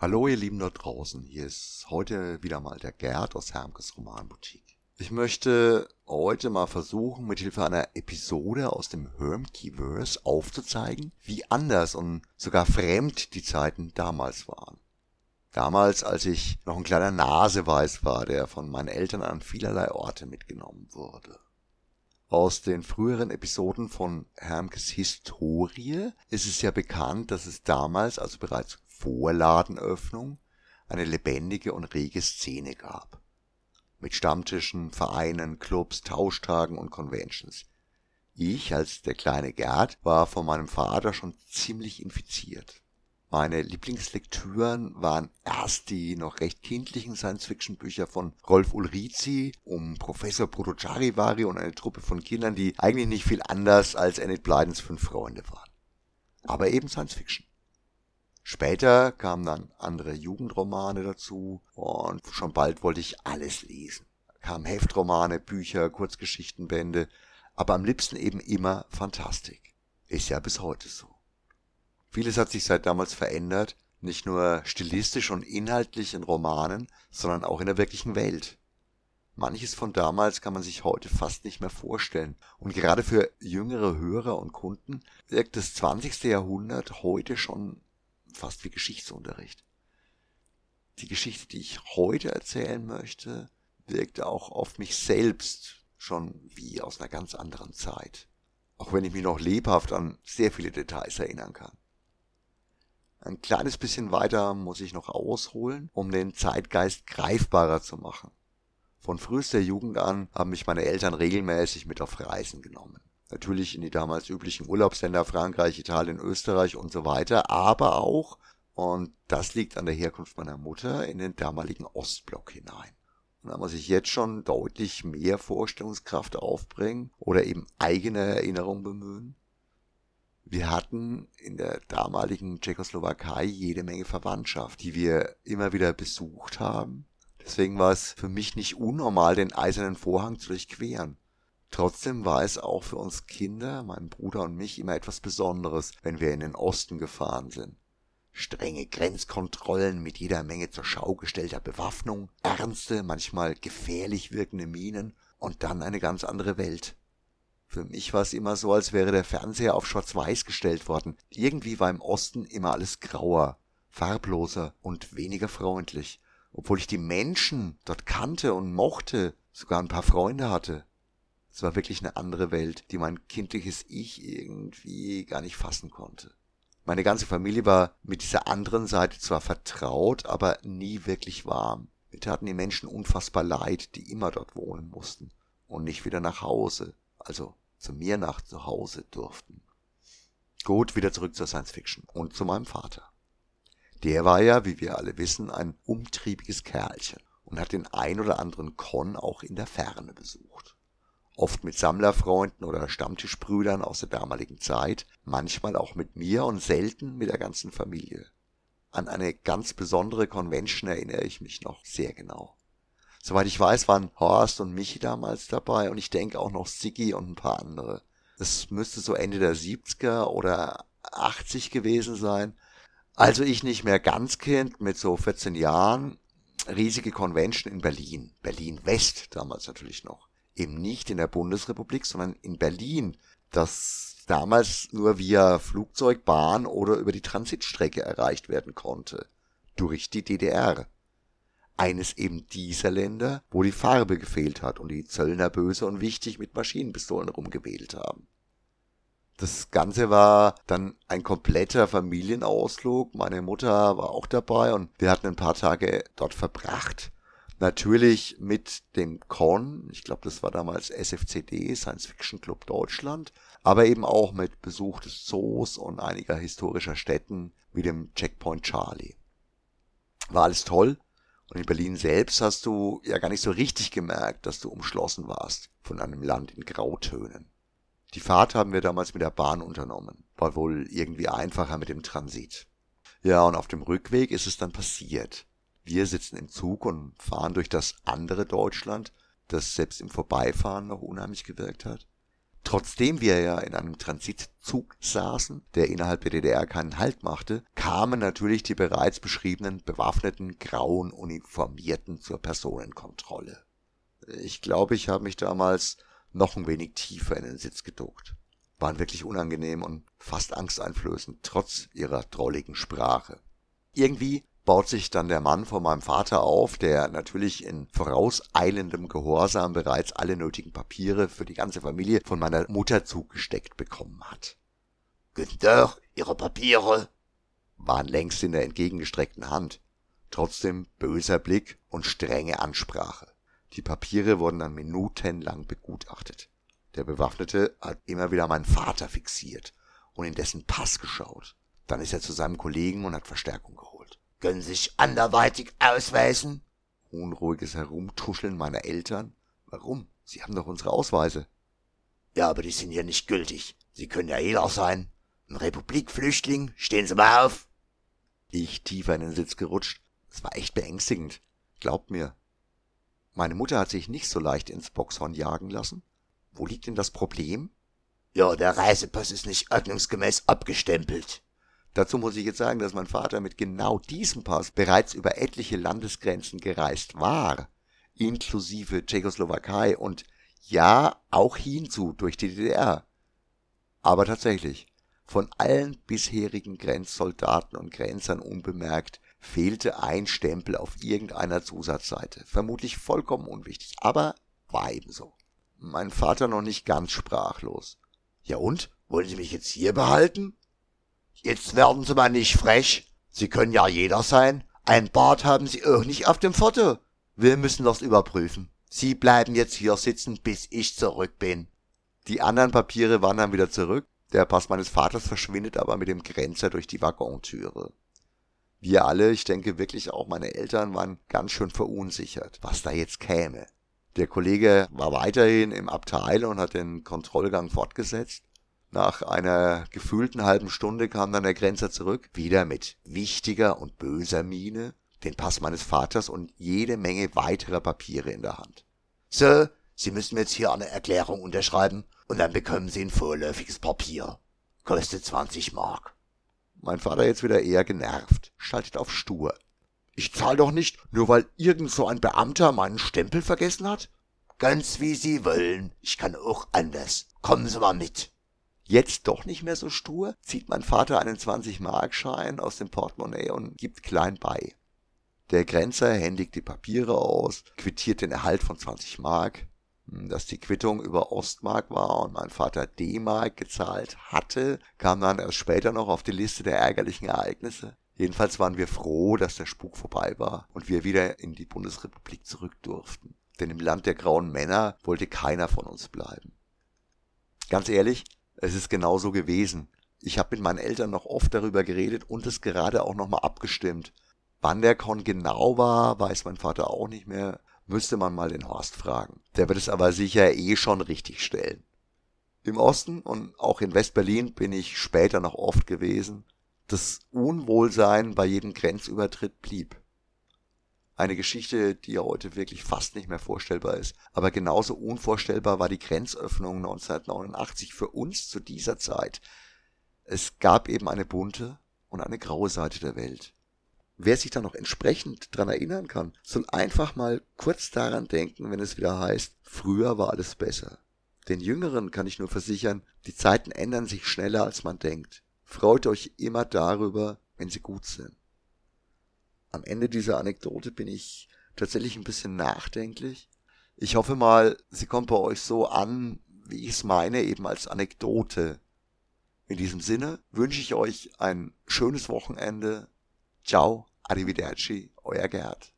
Hallo ihr Lieben dort draußen, hier ist heute wieder mal der Gerd aus Hermkes Romanboutique. Ich möchte heute mal versuchen, mit Hilfe einer Episode aus dem Hermkeyverse aufzuzeigen, wie anders und sogar fremd die Zeiten damals waren. Damals, als ich noch ein kleiner Naseweiß war, der von meinen Eltern an vielerlei Orte mitgenommen wurde. Aus den früheren Episoden von Hermkes Historie ist es ja bekannt, dass es damals, also bereits vor Ladenöffnung, eine lebendige und rege Szene gab. Mit Stammtischen, Vereinen, Clubs, Tauschtagen und Conventions. Ich als der kleine Gerd war von meinem Vater schon ziemlich infiziert meine Lieblingslektüren waren erst die noch recht kindlichen Science-Fiction-Bücher von Rolf Ulrizi um Professor Protocharivari und eine Truppe von Kindern, die eigentlich nicht viel anders als Enid Blydens Fünf Freunde waren. Aber eben Science-Fiction. Später kamen dann andere Jugendromane dazu und schon bald wollte ich alles lesen. Kamen Heftromane, Bücher, Kurzgeschichtenbände, aber am liebsten eben immer Fantastik. Ist ja bis heute so. Vieles hat sich seit damals verändert, nicht nur stilistisch und inhaltlich in Romanen, sondern auch in der wirklichen Welt. Manches von damals kann man sich heute fast nicht mehr vorstellen. Und gerade für jüngere Hörer und Kunden wirkt das 20. Jahrhundert heute schon fast wie Geschichtsunterricht. Die Geschichte, die ich heute erzählen möchte, wirkt auch auf mich selbst schon wie aus einer ganz anderen Zeit. Auch wenn ich mich noch lebhaft an sehr viele Details erinnern kann. Ein kleines bisschen weiter muss ich noch ausholen, um den Zeitgeist greifbarer zu machen. Von frühester Jugend an haben mich meine Eltern regelmäßig mit auf Reisen genommen. Natürlich in die damals üblichen Urlaubsländer Frankreich, Italien, Österreich und so weiter, aber auch, und das liegt an der Herkunft meiner Mutter, in den damaligen Ostblock hinein. Und da muss ich jetzt schon deutlich mehr Vorstellungskraft aufbringen oder eben eigene Erinnerung bemühen. Wir hatten in der damaligen Tschechoslowakei jede Menge Verwandtschaft, die wir immer wieder besucht haben. Deswegen war es für mich nicht unnormal, den eisernen Vorhang zu durchqueren. Trotzdem war es auch für uns Kinder, meinen Bruder und mich, immer etwas Besonderes, wenn wir in den Osten gefahren sind. Strenge Grenzkontrollen mit jeder Menge zur Schau gestellter Bewaffnung, ernste, manchmal gefährlich wirkende Minen und dann eine ganz andere Welt. Für mich war es immer so, als wäre der Fernseher auf Schwarz-Weiß gestellt worden. Irgendwie war im Osten immer alles grauer, farbloser und weniger freundlich, obwohl ich die Menschen dort kannte und mochte, sogar ein paar Freunde hatte. Es war wirklich eine andere Welt, die mein kindliches Ich irgendwie gar nicht fassen konnte. Meine ganze Familie war mit dieser anderen Seite zwar vertraut, aber nie wirklich warm. Mir taten die Menschen unfassbar leid, die immer dort wohnen mussten und nicht wieder nach Hause, also zu mir nach zu Hause durften. Gut, wieder zurück zur Science Fiction und zu meinem Vater. Der war ja, wie wir alle wissen, ein umtriebiges Kerlchen und hat den ein oder anderen Con auch in der Ferne besucht. Oft mit Sammlerfreunden oder Stammtischbrüdern aus der damaligen Zeit, manchmal auch mit mir und selten mit der ganzen Familie. An eine ganz besondere Convention erinnere ich mich noch sehr genau. Soweit ich weiß, waren Horst und Michi damals dabei und ich denke auch noch Siggi und ein paar andere. Das müsste so Ende der 70er oder 80 gewesen sein. Also ich nicht mehr ganz Kind mit so 14 Jahren. Riesige Convention in Berlin. Berlin West damals natürlich noch. Eben nicht in der Bundesrepublik, sondern in Berlin. Das damals nur via Flugzeug, Bahn oder über die Transitstrecke erreicht werden konnte. Durch die DDR eines eben dieser Länder, wo die Farbe gefehlt hat und die Zöllner böse und wichtig mit Maschinenpistolen rumgewählt haben. Das Ganze war dann ein kompletter Familienausflug. Meine Mutter war auch dabei und wir hatten ein paar Tage dort verbracht. Natürlich mit dem Con, ich glaube, das war damals SFCD, Science Fiction Club Deutschland, aber eben auch mit Besuch des Zoos und einiger historischer Städten wie dem Checkpoint Charlie. War alles toll, und in Berlin selbst hast du ja gar nicht so richtig gemerkt, dass du umschlossen warst von einem Land in Grautönen. Die Fahrt haben wir damals mit der Bahn unternommen. War wohl irgendwie einfacher mit dem Transit. Ja, und auf dem Rückweg ist es dann passiert. Wir sitzen im Zug und fahren durch das andere Deutschland, das selbst im Vorbeifahren noch unheimlich gewirkt hat. Trotzdem wir ja in einem Transitzug saßen, der innerhalb der DDR keinen Halt machte, kamen natürlich die bereits beschriebenen bewaffneten grauen Uniformierten zur Personenkontrolle. Ich glaube, ich habe mich damals noch ein wenig tiefer in den Sitz geduckt. Waren wirklich unangenehm und fast angsteinflößend, trotz ihrer drolligen Sprache. Irgendwie baut sich dann der Mann von meinem Vater auf, der natürlich in vorauseilendem Gehorsam bereits alle nötigen Papiere für die ganze Familie von meiner Mutter zugesteckt bekommen hat. Tag, Ihre Papiere, waren längst in der entgegengestreckten Hand. Trotzdem böser Blick und strenge Ansprache. Die Papiere wurden dann minutenlang begutachtet. Der Bewaffnete hat immer wieder meinen Vater fixiert und in dessen Pass geschaut. Dann ist er zu seinem Kollegen und hat Verstärkung geholt. Können Sie sich anderweitig ausweisen? Unruhiges Herumtuscheln meiner Eltern. Warum? Sie haben doch unsere Ausweise. Ja, aber die sind ja nicht gültig. Sie können ja jeder sein. Ein Republikflüchtling. Stehen Sie mal auf. Ich tiefer in den Sitz gerutscht. Es war echt beängstigend. Glaubt mir. Meine Mutter hat sich nicht so leicht ins Boxhorn jagen lassen. Wo liegt denn das Problem? Ja, der Reisepass ist nicht ordnungsgemäß abgestempelt. Dazu muss ich jetzt sagen, dass mein Vater mit genau diesem Pass bereits über etliche Landesgrenzen gereist war, inklusive Tschechoslowakei und ja, auch hinzu durch die DDR. Aber tatsächlich, von allen bisherigen Grenzsoldaten und Grenzern unbemerkt, fehlte ein Stempel auf irgendeiner Zusatzseite. Vermutlich vollkommen unwichtig, aber war ebenso. Mein Vater noch nicht ganz sprachlos. Ja und? Wollen Sie mich jetzt hier behalten? Jetzt werden Sie mal nicht frech. Sie können ja jeder sein. Ein Bart haben Sie auch nicht auf dem Foto. Wir müssen das überprüfen. Sie bleiben jetzt hier sitzen, bis ich zurück bin. Die anderen Papiere wandern wieder zurück. Der Pass meines Vaters verschwindet aber mit dem Grenzer durch die Waggontüre. Wir alle, ich denke wirklich auch meine Eltern, waren ganz schön verunsichert, was da jetzt käme. Der Kollege war weiterhin im Abteil und hat den Kontrollgang fortgesetzt. Nach einer gefühlten halben Stunde kam dann der Grenzer zurück, wieder mit wichtiger und böser Miene, den Pass meines Vaters und jede Menge weiterer Papiere in der Hand. So, Sie müssen jetzt hier eine Erklärung unterschreiben und dann bekommen Sie ein vorläufiges Papier. Kostet 20 Mark. Mein Vater jetzt wieder eher genervt, schaltet auf stur. Ich zahl doch nicht, nur weil irgend so ein Beamter meinen Stempel vergessen hat? Ganz wie Sie wollen. Ich kann auch anders. Kommen Sie mal mit. Jetzt doch nicht mehr so stur, zieht mein Vater einen 20-Mark-Schein aus dem Portemonnaie und gibt klein bei. Der Grenzer händigt die Papiere aus, quittiert den Erhalt von 20 Mark. Hm, dass die Quittung über Ostmark war und mein Vater D-Mark gezahlt hatte, kam dann erst später noch auf die Liste der ärgerlichen Ereignisse. Jedenfalls waren wir froh, dass der Spuk vorbei war und wir wieder in die Bundesrepublik zurück durften. Denn im Land der grauen Männer wollte keiner von uns bleiben. Ganz ehrlich, es ist genau so gewesen. Ich habe mit meinen Eltern noch oft darüber geredet und es gerade auch nochmal abgestimmt. Wann der Con genau war, weiß mein Vater auch nicht mehr. Müsste man mal den Horst fragen. Der wird es aber sicher eh schon richtig stellen. Im Osten und auch in Westberlin bin ich später noch oft gewesen. Das Unwohlsein bei jedem Grenzübertritt blieb. Eine Geschichte, die ja heute wirklich fast nicht mehr vorstellbar ist. Aber genauso unvorstellbar war die Grenzöffnung 1989 für uns zu dieser Zeit. Es gab eben eine bunte und eine graue Seite der Welt. Wer sich da noch entsprechend dran erinnern kann, soll einfach mal kurz daran denken, wenn es wieder heißt, früher war alles besser. Den Jüngeren kann ich nur versichern, die Zeiten ändern sich schneller als man denkt. Freut euch immer darüber, wenn sie gut sind am Ende dieser Anekdote bin ich tatsächlich ein bisschen nachdenklich. Ich hoffe mal, sie kommt bei euch so an, wie ich es meine, eben als Anekdote. In diesem Sinne wünsche ich euch ein schönes Wochenende. Ciao, arrivederci, euer Gerd.